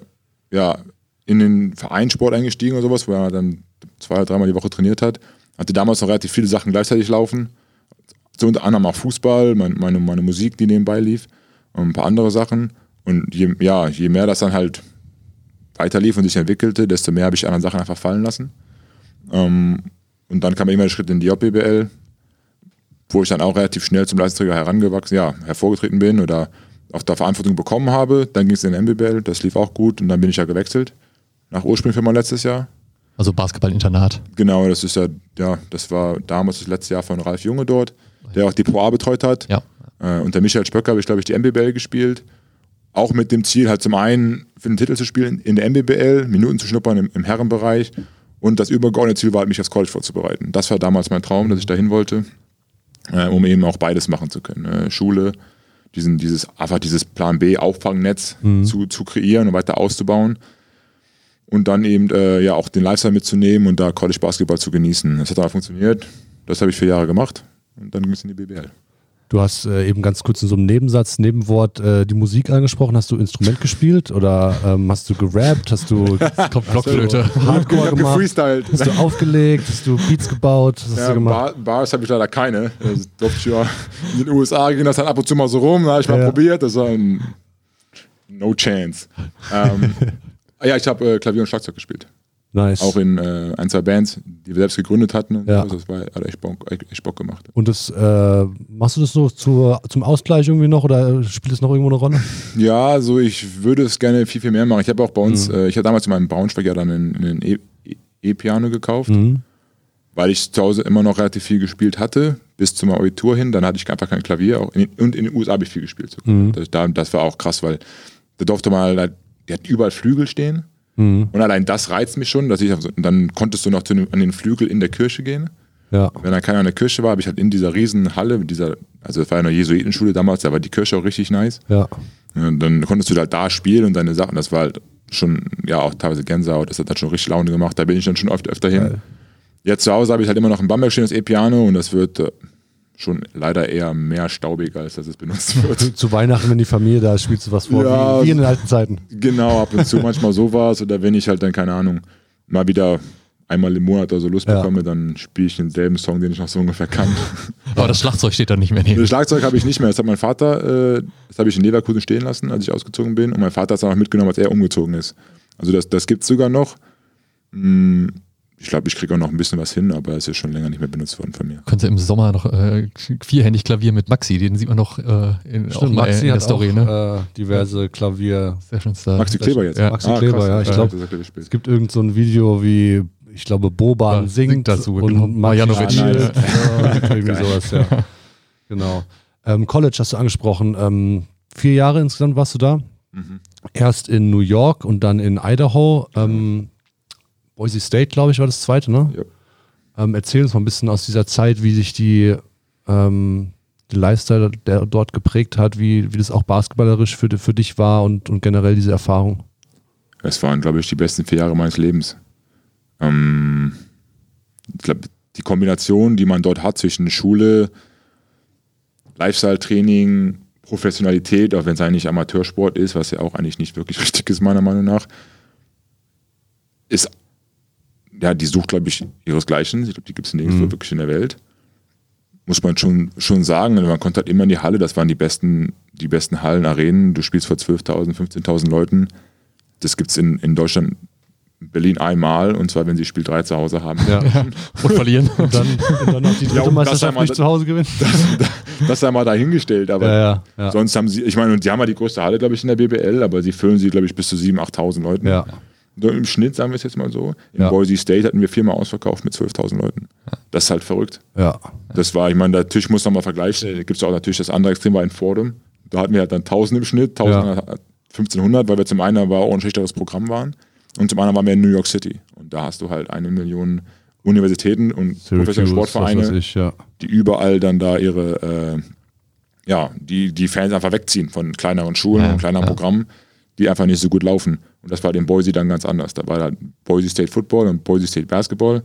ja, in den Vereinssport eingestiegen oder sowas, wo er dann zwei dreimal die Woche trainiert hat. Hatte damals noch relativ viele Sachen gleichzeitig laufen. So unter anderem auch Fußball, mein, meine, meine Musik, die nebenbei lief und ein paar andere Sachen. Und je, ja, je mehr das dann halt weiterlief und sich entwickelte, desto mehr habe ich andere Sachen einfach fallen lassen. Ähm, und dann kam immer der Schritt in die JBL, wo ich dann auch relativ schnell zum Leistungsträger herangewachsen, ja, hervorgetreten bin oder auch da Verantwortung bekommen habe. Dann ging es in den MBBL, das lief auch gut und dann bin ich ja gewechselt. Nach ursprünglich für mein letztes Jahr. Also Basketball-Internat. Genau, das ist ja, ja, das war damals das letzte Jahr von Ralf Junge dort, der auch die Pro A betreut hat. Ja. Äh, unter Michael Spöcker habe ich, glaube ich, die MBBL gespielt. Auch mit dem Ziel, halt zum einen für den Titel zu spielen in der MBBL, Minuten zu schnuppern im, im Herrenbereich und das übergeordnete Ziel war, halt, mich aufs College vorzubereiten. Das war damals mein Traum, dass ich dahin wollte, äh, um eben auch beides machen zu können. Äh, Schule, diesen, dieses, einfach dieses Plan B Auffangnetz mhm. zu, zu kreieren und weiter auszubauen. Und dann eben äh, ja auch den Lifestyle mitzunehmen und da College Basketball zu genießen. Das hat aber funktioniert. Das habe ich vier Jahre gemacht und dann ging es in die BBL. Du hast äh, eben ganz kurz in so einem Nebensatz, Nebenwort äh, die Musik angesprochen. Hast du Instrument gespielt oder ähm, hast du gerappt? Hast du Blockflöte. Hardcore gemacht? Gefreestylt. Hast du aufgelegt? Hast du Beats gebaut? Was hast ja, du gemacht? Bar, Bars habe ich leider keine. Das durfte ich ja in den USA ging das dann ab und zu mal so rum. Da habe ich mal ja. probiert. Das war ein No Chance. ähm, ja, ich habe äh, Klavier und Schlagzeug gespielt. Nice. Auch in äh, ein, zwei Bands, die wir selbst gegründet hatten. Ja. Also das war, hat echt Bock, echt Bock gemacht. Und das, äh, machst du das so zur, zum Ausgleich irgendwie noch oder spielt es noch irgendwo eine Rolle? Ja, also ich würde es gerne viel, viel mehr machen. Ich habe auch bei uns, mhm. äh, ich habe damals in meinem Braunschweig ja dann einen E-Piano gekauft, mhm. weil ich zu Hause immer noch relativ viel gespielt hatte, bis zum Abitur hin. Dann hatte ich einfach kein Klavier. Auch in, und in den USA habe ich viel gespielt. So. Mhm. Das, das, war auch krass, weil da durfte mal, die hatten überall Flügel stehen. Mhm. Und allein das reizt mich schon, dass ich so, dann konntest du noch zu, an den Flügel in der Kirche gehen. Ja. Wenn da keiner in der Kirche war, habe ich halt in dieser riesen Halle, dieser, also das war ja eine Jesuitenschule damals, da war die Kirche auch richtig nice. Ja. Und dann konntest du halt da spielen und deine Sachen, das war halt schon, ja, auch teilweise Gänsehaut, das hat halt schon richtig Laune gemacht, da bin ich dann schon oft öfter hin. Geil. Jetzt zu Hause habe ich halt immer noch ein Bamberg stehen, das E-Piano und das wird äh, schon leider eher mehr staubig, als dass es benutzt wird. Zu Weihnachten, wenn die Familie da ist, spielst du was vor, ja, wie, in den alten Zeiten. Genau, ab und zu manchmal sowas oder wenn ich halt dann, keine Ahnung, mal wieder einmal im Monat oder so Lust ja. bekomme, dann spiele ich denselben Song, den ich noch so ungefähr kann. Aber das Schlagzeug steht dann nicht mehr neben. Das Schlagzeug habe ich nicht mehr. Das hat mein Vater, äh, das habe ich in Leverkusen stehen lassen, als ich ausgezogen bin. Und mein Vater hat es auch mitgenommen, als er umgezogen ist. Also das, das gibt es sogar noch. Hm, ich glaube, ich kriege auch noch ein bisschen was hin, aber es ist schon länger nicht mehr benutzt worden von mir. Könnte im Sommer noch äh, vierhändig Klavier mit Maxi, den sieht man noch äh, in, Stimmt, Maxi in der Story, auch, ne? Äh, diverse Klavier. Sehr schön Maxi Kleber jetzt. Ja. Maxi ah, Kleber, krass, ja. Ich glaube, es gibt irgend so ein Video, wie ich glaube, Boban ja, singt, singt dazu und genau. Marjanovic. Ja, nice. ja, irgendwie sowas, ja. Genau. Ähm, College hast du angesprochen. Ähm, vier Jahre insgesamt warst du da. Mhm. Erst in New York und dann in Idaho. Ähm, Boise State, glaube ich, war das zweite, ne? Ja. Ähm, erzähl uns mal ein bisschen aus dieser Zeit, wie sich die, ähm, die Lifestyle der dort geprägt hat, wie, wie das auch basketballerisch für, für dich war und, und generell diese Erfahrung. Es waren, glaube ich, die besten vier Jahre meines Lebens. Ähm, ich glaube, die Kombination, die man dort hat zwischen Schule, Lifestyle-Training, Professionalität, auch wenn es eigentlich Amateursport ist, was ja auch eigentlich nicht wirklich richtig ist, meiner Meinung nach, ist ja, die sucht, glaube ich, ihresgleichen. Ich glaube, die gibt es nirgendwo mhm. wirklich in der Welt. Muss man schon, schon sagen. Man konnte halt immer in die Halle, das waren die besten, die besten Hallen, Arenen. Du spielst vor 12.000, 15.000 Leuten. Das gibt es in, in Deutschland, Berlin einmal, und zwar, wenn sie Spiel 3 zu Hause haben. Ja. und verlieren. und, dann, und dann noch die dritte ja, Meisterschaft nicht zu Hause gewinnen. Das, das sei mal dahingestellt. Aber ja, ja, sonst haben sie, ich meine, und die haben ja die größte Halle, glaube ich, in der BBL, aber sie füllen sie, glaube ich, bis zu 7.000, 8.000 Leuten. Ja. Im Schnitt, sagen wir es jetzt mal so. In ja. Boise State hatten wir viermal ausverkauft mit 12.000 Leuten. Das ist halt verrückt. Ja. Das war, ich meine, natürlich muss man mal vergleichen. Da gibt es auch natürlich das andere Extrem war in Fordham. Da hatten wir halt dann 1000 im Schnitt, 1000, ja. 1500, weil wir zum einen aber auch ein schlechteres Programm waren und zum anderen waren wir in New York City. Und da hast du halt eine Million Universitäten und professionelle Sportvereine, ich, ja. die überall dann da ihre, äh, ja, die, die Fans einfach wegziehen von kleineren Schulen ja, und kleineren Programmen, die einfach nicht so gut laufen. Und das war in Boise dann ganz anders. Da war halt Boise State Football und Boise State Basketball.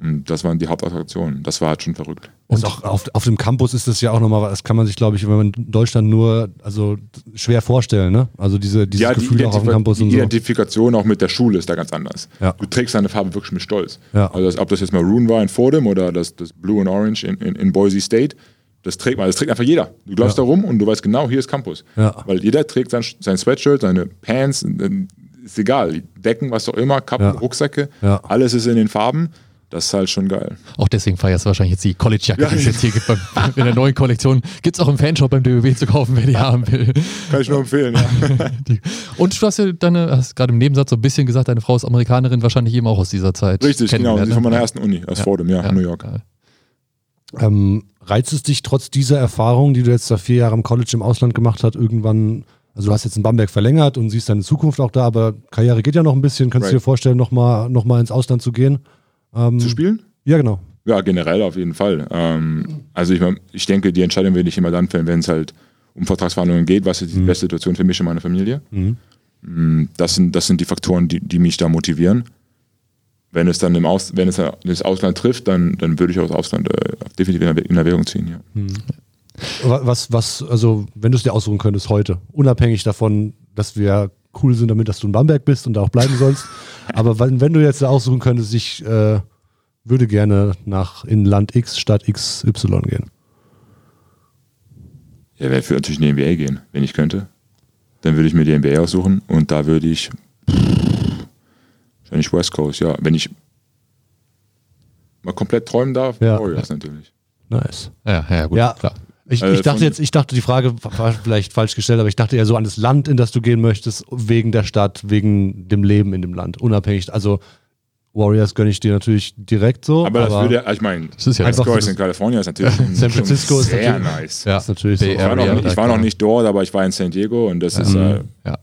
Und das waren die Hauptattraktionen. Das war halt schon verrückt. Und auch auf, auf dem Campus ist das ja auch nochmal, das kann man sich, glaube ich, wenn man in Deutschland nur, also schwer vorstellen, ne? Also diese, dieses ja, die Gefühl auch auf dem Campus und so. Die Identifikation auch mit der Schule ist da ganz anders. Ja. Du trägst deine Farbe wirklich mit Stolz. Ja. Also das, ob das jetzt Maroon war in Fordham oder das, das Blue and Orange in, in, in Boise State, das trägt man, das trägt einfach jeder. Du läufst ja. da rum und du weißt genau, hier ist Campus. Ja. Weil jeder trägt sein, sein Sweatshirt, seine Pants, ist egal, Decken, was auch immer, Kappen, ja. Rucksäcke, ja. alles ist in den Farben. Das ist halt schon geil. Auch deswegen feierst du wahrscheinlich jetzt die College-Jacke, ja, die es jetzt hier gibt. Beim, in der neuen Kollektion gibt es auch im Fanshop beim DBW zu kaufen, wer die haben will. Kann ich nur empfehlen, ja. Und du hast ja deine, hast gerade im Nebensatz so ein bisschen gesagt, deine Frau ist Amerikanerin, wahrscheinlich eben auch aus dieser Zeit. Richtig, genau. Sie ist von meiner ersten Uni, aus ja. Fordham, ja, in New York. Ähm, reizt es dich trotz dieser Erfahrung, die du jetzt da vier Jahre im College im Ausland gemacht hast, irgendwann Also du hast jetzt in Bamberg verlängert und siehst deine Zukunft auch da, aber Karriere geht ja noch ein bisschen. Könntest du Right. dir vorstellen, nochmal noch mal ins Ausland zu gehen? Ähm, Zu spielen? Ja, genau. Ja, generell auf jeden Fall. Ähm, also ich, ich denke, die Entscheidung werde ich immer dann fällen, wenn es halt um Vertragsverhandlungen geht, was ist die beste Situation für mich und meine Familie. Mm, Das, sind, das sind die Faktoren, die, die mich da motivieren. Wenn es dann im Aus, wenn es das Ausland trifft, dann, dann würde ich auch das Ausland äh, definitiv in, Erwäg- in Erwägung ziehen. Ja. Wa- Was, was, also wenn du es dir aussuchen könntest heute, unabhängig davon, dass wir cool sind damit, dass du in Bamberg bist und da auch bleiben sollst, aber wenn, wenn du jetzt aussuchen könntest, ich äh, würde gerne nach in Land X Stadt XY gehen. Ja, wäre für natürlich in die NBA gehen, wenn ich könnte. Dann würde ich mir die NBA aussuchen und da würde ich wahrscheinlich West Coast, ja. Wenn ich mal komplett träumen darf, Ja. Warriors natürlich. Nice. Ja, ja, gut, Ja. klar. Ich, Äh, ich dachte jetzt, ich dachte, die Frage war vielleicht falsch gestellt, aber ich dachte eher so an das Land, in das du gehen möchtest, wegen der Stadt, wegen dem Leben in dem Land, unabhängig. Also Warriors gönne ich dir natürlich direkt so. Aber, das würde, ich meine, Das ist ja einfach so in Kalifornien ist natürlich San Francisco ist sehr nice. ja. das ist natürlich so. Ich war, noch, nicht- ich war noch nicht dort, aber ich war in San Diego und das ist äh, Ja.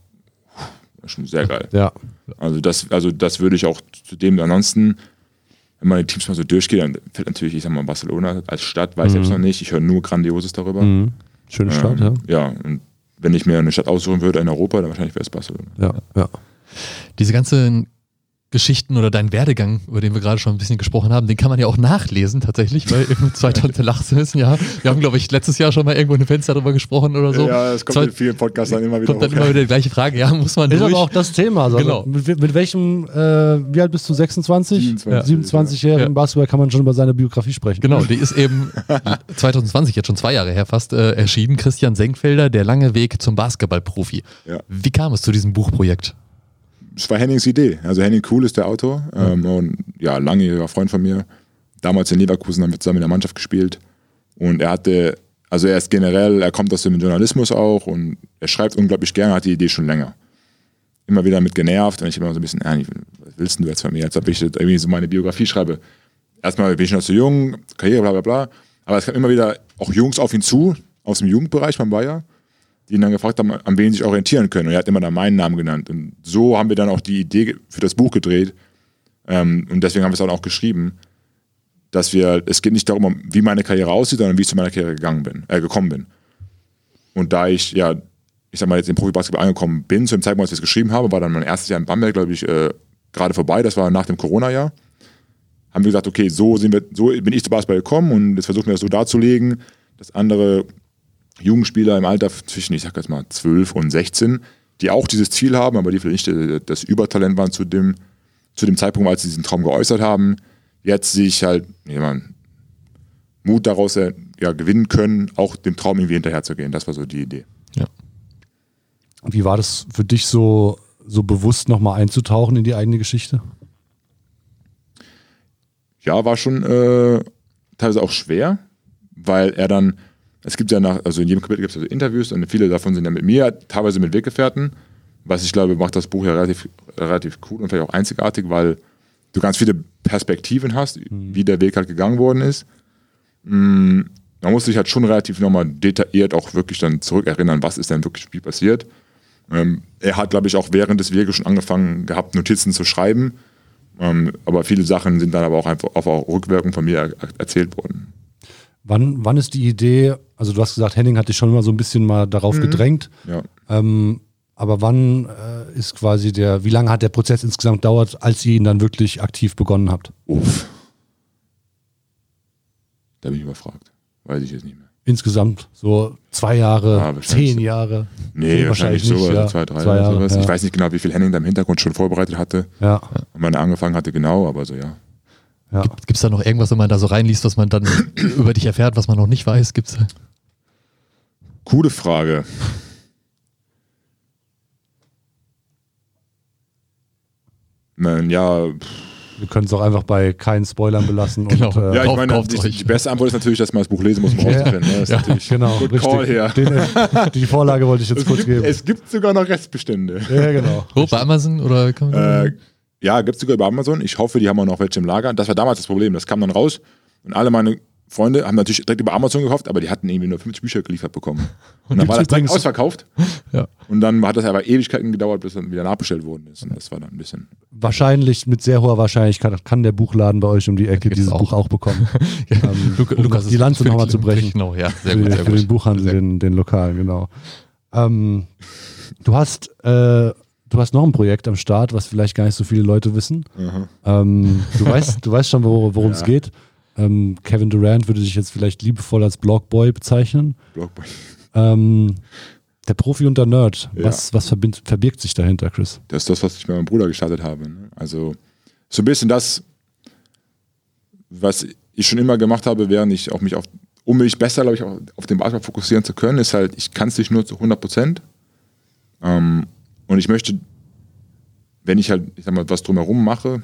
schon sehr geil. Ja. Also das, also das würde ich auch zu dem ansonsten, wenn man die Teams mal so durchgeht, dann fällt natürlich, ich sag mal, Barcelona als Stadt, weiß ich selbst noch nicht. Ich höre nur Grandioses darüber. Mhm. Schöne Stadt, ja. Ähm, ja, und wenn ich mir eine Stadt aussuchen würde in Europa, dann wahrscheinlich wäre es Barcelona. ja. Ja. Diese ganzen Geschichten oder dein Werdegang, über den wir gerade schon ein bisschen gesprochen haben, den kann man ja auch nachlesen tatsächlich, weil im 2018 ist ein Jahr. Wir haben, glaube ich, letztes Jahr schon mal irgendwo in einem Fenster darüber gesprochen oder so. es kommt in vielen Podcasts dann immer Kommt dann immer wieder die gleiche Frage. Ja, muss man Ist durch. aber auch das Thema. Also Genau. mit, mit welchem, äh, wie alt bist du? 26? 27, 27-jährigen Ja. Basketball kann man schon über seine Biografie sprechen. Genau, die ist eben 2020, jetzt schon zwei Jahre her fast, äh, erschienen. Christian Senkfelder, Der lange Weg zum Basketballprofi. Ja. Wie kam es zu diesem Buchprojekt? Es war Hennings Idee. Also Henning Kuhl ist der Autor ähm, und ja, langjähriger Freund von mir. Damals in Leverkusen haben wir zusammen in der Mannschaft gespielt und er hatte, also er ist generell, er kommt aus dem Journalismus auch und er schreibt unglaublich gerne, hat die Idee schon länger. Immer wieder mit genervt und ich immer so ein bisschen, ja, was willst du jetzt von mir, als ob ich jetzt irgendwie so meine Biografie schreibe. Erstmal bin ich noch zu jung, Karriere, bla bla bla. Aber es kamen immer wieder auch Jungs auf ihn zu, aus dem Jugendbereich beim Bayer, die ihn dann gefragt haben, an wen sie sich orientieren können. Und er hat immer dann meinen Namen genannt. Und so haben wir dann auch die Idee für das Buch gedreht. Ähm, und deswegen haben wir es dann auch geschrieben, dass wir, es geht nicht darum, wie meine Karriere aussieht, sondern wie ich zu meiner Karriere gegangen bin, äh, gekommen bin. Und da ich, ja, ich sag mal, jetzt im Profibasketball angekommen bin, zu dem Zeitpunkt, als ich es geschrieben habe, war dann mein erstes Jahr in Bamberg, glaube ich, äh, gerade vorbei. Das war nach dem Corona-Jahr. Haben wir gesagt, okay, so, sind wir, so bin ich zu Basketball gekommen und jetzt versuchen wir das so darzulegen, dass andere Jugendspieler im Alter zwischen, ich sag jetzt mal, 12 und 16, die auch dieses Ziel haben, aber die vielleicht nicht das Übertalent waren zu dem, zu dem Zeitpunkt, als sie diesen Traum geäußert haben, jetzt sich halt ja, man, Mut daraus äh, ja, gewinnen können, auch dem Traum irgendwie hinterherzugehen. Das war so die Idee. Wie war das für dich so, so bewusst nochmal einzutauchen in die eigene Geschichte? Ja, war schon äh, teilweise auch schwer, weil er dann, es gibt ja nach, also in jedem Kapitel gibt es also Interviews und viele davon sind ja mit mir, teilweise mit Weggefährten, was ich glaube, macht das Buch ja relativ, relativ cool und vielleicht auch einzigartig, weil du ganz viele Perspektiven hast, wie der Weg halt gegangen worden ist. Mm, Man muss sich halt schon relativ nochmal detailliert auch wirklich dann zurückerinnern, was ist denn wirklich wie passiert. Ähm, er hat, glaube ich, auch während des Weges schon angefangen gehabt, Notizen zu schreiben. Ähm, aber viele Sachen sind dann aber auch einfach auf auch Rückwirkung von mir er erzählt worden. Wann, wann ist die Idee, also du hast gesagt, Henning hat dich schon immer so ein bisschen mal darauf gedrängt, Ja. ähm, aber wann äh, ist quasi der, wie lange hat der Prozess insgesamt gedauert, als ihr ihn dann wirklich aktiv begonnen habt? Uff. Da bin ich überfragt. Weiß ich jetzt nicht mehr. Insgesamt so zwei Jahre, Ah, wahrscheinlich zehn so. Jahre. Nee, wahrscheinlich, nicht, sowas, ja. zwei, drei Zwei Jahre, sowas. ja. Ich weiß nicht genau, wie viel Henning da im Hintergrund schon vorbereitet hatte Ja, und wann er angefangen hatte, genau, aber so ja. Ja. Gibt es da noch irgendwas, wenn man da so reinliest, was man dann über dich erfährt, was man noch nicht weiß? Gibt's da? Coole Frage. Man, ja, Wir können es auch einfach bei keinen Spoilern belassen. Genau. Und, äh, ja, ich Kauft- meine, die, euch. die beste Antwort ist natürlich, dass man das Buch lesen muss, um Ja. rauszufinden. Ne? Das ist Ja. Genau, Good richtig. call hier. Den, die Vorlage wollte ich jetzt Es kurz gibt, geben. es gibt sogar noch Restbestände. ja, genau. Oh, bei Amazon oder kann man Äh, ja, gibt es sogar über Amazon. Ich hoffe, die haben auch noch welche im Lager. Das war damals das Problem. Das kam dann raus und alle meine Freunde haben natürlich direkt über Amazon gekauft, aber die hatten irgendwie nur 50 Bücher geliefert bekommen. Und dann war das direkt ausverkauft. Ja. Und dann hat das aber Ewigkeiten gedauert, bis dann wieder nachbestellt worden ist. Und das war dann ein bisschen. Wahrscheinlich, mit sehr hoher Wahrscheinlichkeit kann der Buchladen bei euch um die Ecke dieses auch. Buch auch bekommen. ähm, Luca- um Lukas die Lanze nochmal zu brechen. Genau, ja, sehr für, gut, den- sehr für gut. den Buchhandel, den, den lokalen, genau. Ähm, du hast äh, du hast noch ein Projekt am Start, was vielleicht gar nicht so viele Leute wissen. Ähm, du weißt, du weißt schon, wo- worum es Ja. geht. Ähm, Kevin Durant würde sich jetzt vielleicht liebevoll als Blogboy bezeichnen. Blockboy. Ähm, der Profi und der Nerd. Ja. Was, was verbind, verbirgt sich dahinter, Chris? Das ist das, was ich mit meinem Bruder gestartet habe. Ne? Also so ein bisschen das, was ich schon immer gemacht habe, während ich auch mich auf, um mich besser, glaube ich, auch auf den Basketball fokussieren zu können, ist halt, ich kann es nicht nur zu 100 Prozent. Ähm, und ich möchte, wenn ich halt, ich sag mal, was drumherum mache,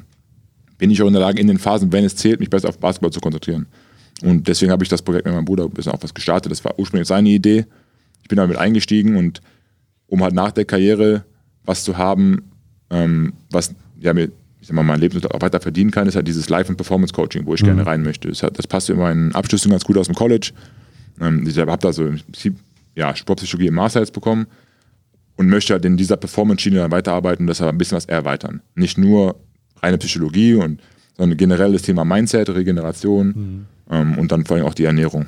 bin ich auch in der Lage, in den Phasen, wenn es zählt, mich besser auf Basketball zu konzentrieren. Und deswegen habe ich das Projekt mit meinem Bruder ein bisschen auch was gestartet. Das war ursprünglich seine Idee. Ich bin damit eingestiegen und um halt nach der Karriere was zu haben, ähm, was ja mir, ich sag mal, mein Leben auch weiter verdienen kann, ist halt dieses Live- und Performance-Coaching, wo ich gerne rein möchte. Das, hat, das passt in meinen Abschlüssen ganz gut aus dem College. Ähm, ich habe da so im Prinzip ja, Sportpsychologie im Master jetzt bekommen und möchte halt in dieser Performance-Schiene dann weiterarbeiten und aber ein bisschen was erweitern. Nicht nur reine Psychologie, und, sondern generell das Thema Mindset, Regeneration ähm, und dann vor allem auch die Ernährung.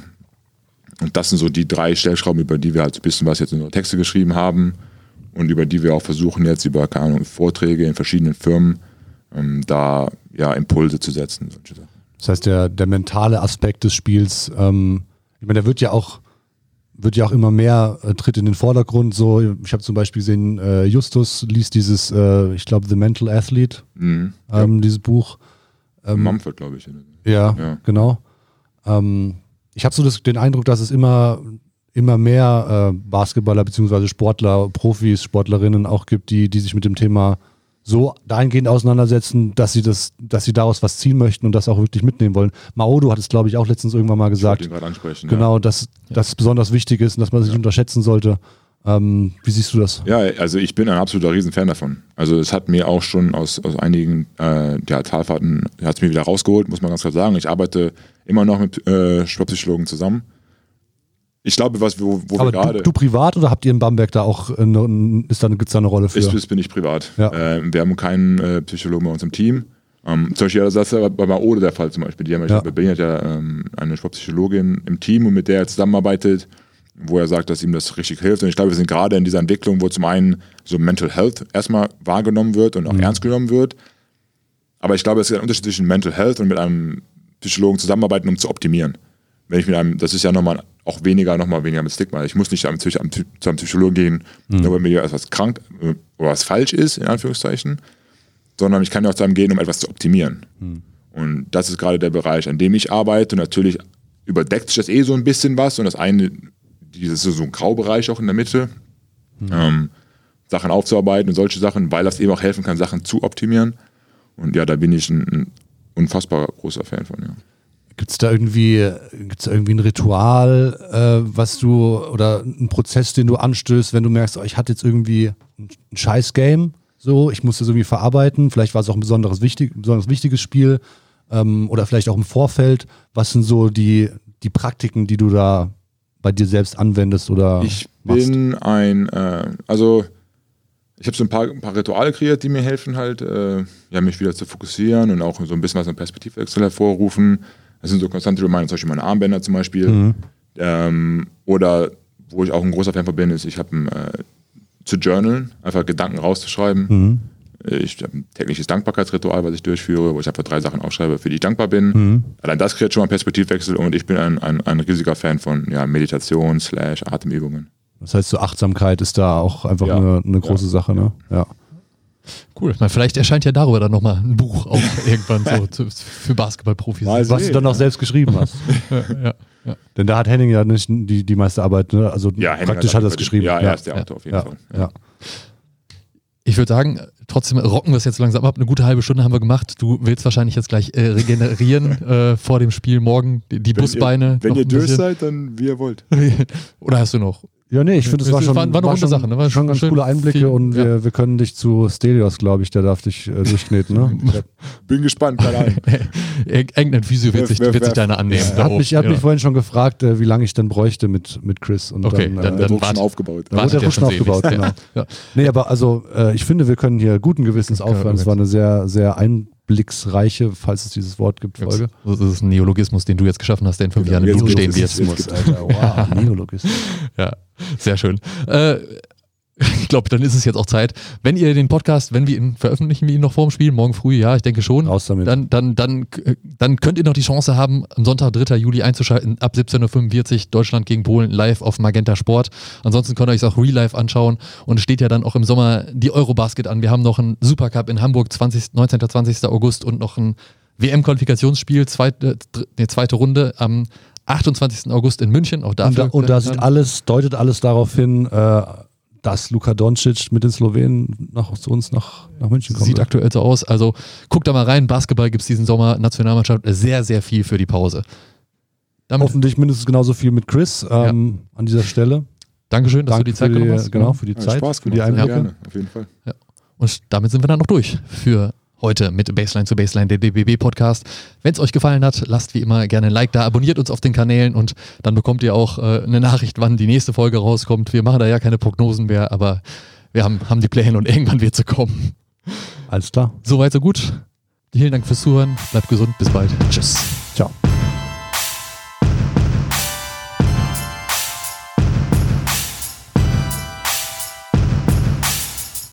Und das sind so die drei Stellschrauben, über die wir halt ein bisschen was jetzt in unsere Texte geschrieben haben und über die wir auch versuchen jetzt über, keine Ahnung, Vorträge in verschiedenen Firmen ähm, da ja Impulse zu setzen. Das heißt, der, der mentale Aspekt des Spiels, ähm, ich meine, der wird ja auch, wird ja auch immer mehr, äh, tritt in den Vordergrund. So, ich habe zum Beispiel gesehen, äh, Justus liest dieses, äh, ich glaube, The Mental Athlete, Mhm. ähm, dieses Buch. Ähm, Mumford, glaube ich. Ja, Ja. genau. Ähm, ich habe so das, den Eindruck, dass es immer, immer mehr äh, Basketballer beziehungsweise Sportler, Profis, Sportlerinnen auch gibt, die, die sich mit dem Thema so dahingehend auseinandersetzen, dass sie das, dass sie daraus was ziehen möchten und das auch wirklich mitnehmen wollen. Maodo hat es, glaube ich, auch letztens irgendwann mal Ich gesagt. wollte ihn gerade ansprechen. Genau, dass das besonders wichtig ist und dass man sich nicht unterschätzen sollte. Ähm, wie siehst du das? Ja. ja, also ich bin ein absoluter Riesenfan davon. Also es hat mir auch schon aus, aus einigen äh, ja, Talfahrten, hat es mir wieder rausgeholt, muss man ganz klar sagen. Ich arbeite immer noch mit äh, Sportpsychologen zusammen. Ich glaube, was wir, wo Aber wir gerade. du, du privat oder habt ihr in Bamberg da auch, äh, ne, ist da, gibt's da eine Rolle für? Ist, ist bin ich privat. Ja. Ähm, wir haben keinen äh, Psychologen bei uns im Team. Ähm, zum Beispiel, das ist ja bei Maode der Fall zum Beispiel. Die haben ja. Ja. Bei Berlin hat ja ähm, eine Sportpsychologin im Team und mit der er zusammenarbeitet, wo er sagt, dass ihm das richtig hilft. Und ich glaube, wir sind gerade in dieser Entwicklung, wo zum einen so Mental Health erstmal wahrgenommen wird und auch ernst genommen wird. Aber ich glaube, es ist ein Unterschied zwischen Mental Health und mit einem Psychologen zusammenarbeiten, um zu optimieren. Wenn ich mit einem, das ist ja nochmal auch weniger, nochmal weniger mit Stigma. Ich muss nicht am, am, zu einem Psychologen gehen, nur weil mir etwas krank äh, oder was falsch ist, in Anführungszeichen, sondern ich kann ja auch zu einem gehen, um etwas zu optimieren. Und das ist gerade der Bereich, an dem ich arbeite. Und natürlich überdeckt sich das eh so ein bisschen was. Und das eine, dieses so ein Graubereich auch in der Mitte, ähm, Sachen aufzuarbeiten und solche Sachen, weil das eben auch helfen kann, Sachen zu optimieren. Und ja, da bin ich ein, ein unfassbar großer Fan von, ja. Gibt es da irgendwie, gibt's da irgendwie ein Ritual, äh, was du oder einen Prozess, den du anstößt, wenn du merkst, oh, ich hatte jetzt irgendwie ein, ein scheiß Game, so, ich musste es irgendwie verarbeiten, vielleicht war es auch ein besonderes, wichtig, besonders wichtiges Spiel ähm, oder vielleicht auch im Vorfeld. Was sind so die, die Praktiken, die du da bei dir selbst anwendest oder Ich machst? bin ein, äh, also ich habe so ein paar, ein paar Rituale kreiert, die mir helfen halt, äh, ja, mich wieder zu fokussieren und auch so ein bisschen was an Perspektivwechsel hervorrufen. Das sind so konstante Reminder, zum Beispiel meine Armbänder zum Beispiel. Ähm, oder wo ich auch ein großer Fan von bin, ist, ich habe äh, zu journalen, einfach Gedanken rauszuschreiben. Äh, Ich habe ein tägliches Dankbarkeitsritual, was ich durchführe, wo ich einfach drei Sachen aufschreibe, für die ich dankbar bin. Allein das kreiert schon mal einen Perspektivwechsel und ich bin ein, ein, ein riesiger Fan von ja, Meditation slash Atemübungen. Das heißt, so Achtsamkeit ist da auch einfach Ja. eine, eine große Sache, ne? Ja. Cool. Ich meine, vielleicht erscheint ja darüber dann nochmal ein Buch auch irgendwann so zu, für Basketballprofis. Was du dann auch selbst geschrieben hast. ja, ja. Denn da hat Henning ja nicht die, die meiste Arbeit, ne? Also Ja, Henning praktisch hat er es geschrieben. Ja, er ist der Autor auf jeden ja, Fall. Ja. Ich würde sagen, trotzdem rocken wir es jetzt langsam ab. Eine gute halbe Stunde haben wir gemacht. Du willst wahrscheinlich jetzt gleich äh, regenerieren äh, vor dem Spiel morgen. Die, die Busbeine. Wenn noch ihr ein durch bisschen. seid, dann wie ihr wollt. Oder hast du noch? Ja, nee, ich finde, es war schon, war, war eine runde schon, Sache. Ne? War schon ganz schön coole Einblicke viel- und ja. wir, wir können dich zu Stelios, glaube ich, der darf dich äh, durchkneten. Ne? Bin gespannt, keine Ahnung. Irgendein Physio wird sich, wird sich deiner annehmen. Er da hat mich, er hat Ja. mich vorhin schon gefragt, äh, wie lange ich denn bräuchte mit, mit Chris. Und Okay, dann, dann- äh, dann- warte. schon aufgebaut. Da wurde der ja schon aufgebaut, genau. ja. Nee, aber also äh, ich finde, wir können hier guten Gewissens wir aufhören. Es war eine sehr, sehr einblicksreiche, falls es dieses Wort gibt. Folge. Das ist ein Neologismus, den du jetzt geschaffen hast, der in fünf Genau, Jahren im jetzt Blut stehen wird. Neologismus. Alter, wow, Neologismus. Ja, sehr schön. Äh, ich glaube, dann ist es jetzt auch Zeit. Wenn ihr den Podcast, wenn wir ihn veröffentlichen, wir ihn noch vor dem Spiel, morgen früh, ja, ich denke schon. Raus damit. Dann, dann, dann, dann könnt ihr noch die Chance haben, am Sonntag, 3. Juli einzuschalten, ab 17.45 Uhr Deutschland gegen Polen live auf Magenta Sport. Ansonsten könnt ihr euch auch Real Life anschauen und steht ja dann auch im Sommer die Eurobasket an. Wir haben noch einen Supercup in Hamburg, 20, 19. 20. August und noch ein WM-Qualifikationsspiel, zweite, nee, zweite Runde am 28. August in München. Auch Und da, dafür und da könnt ihr sieht alles, deutet alles darauf hin, äh, dass Luka Doncic mit den Slowenen nach, zu uns nach, nach München kommt. Sieht aktuell so aus. Also guckt da mal rein. Basketball gibt es diesen Sommer. Nationalmannschaft sehr, sehr viel für die Pause. Damit, Hoffentlich mindestens genauso viel mit Chris ähm, an dieser Stelle. Dankeschön, dass Danke du die Zeit genommen hast. genau, für die Hat Zeit, Spaß für die gemacht, Einblicke. gerne, auf jeden Fall. Und damit sind wir dann noch durch für heute mit Baseline zu Baseline, der DBB Podcast. Wenn es euch gefallen hat, lasst wie immer gerne ein Like da, abonniert uns auf den Kanälen und dann bekommt ihr auch äh, eine Nachricht, wann die nächste Folge rauskommt. Wir machen da ja keine Prognosen mehr, aber wir haben, haben die Pläne und irgendwann wird sie kommen. Alles klar. Soweit, so gut. Vielen Dank fürs Zuhören. Bleibt gesund. Bis bald. Tschüss.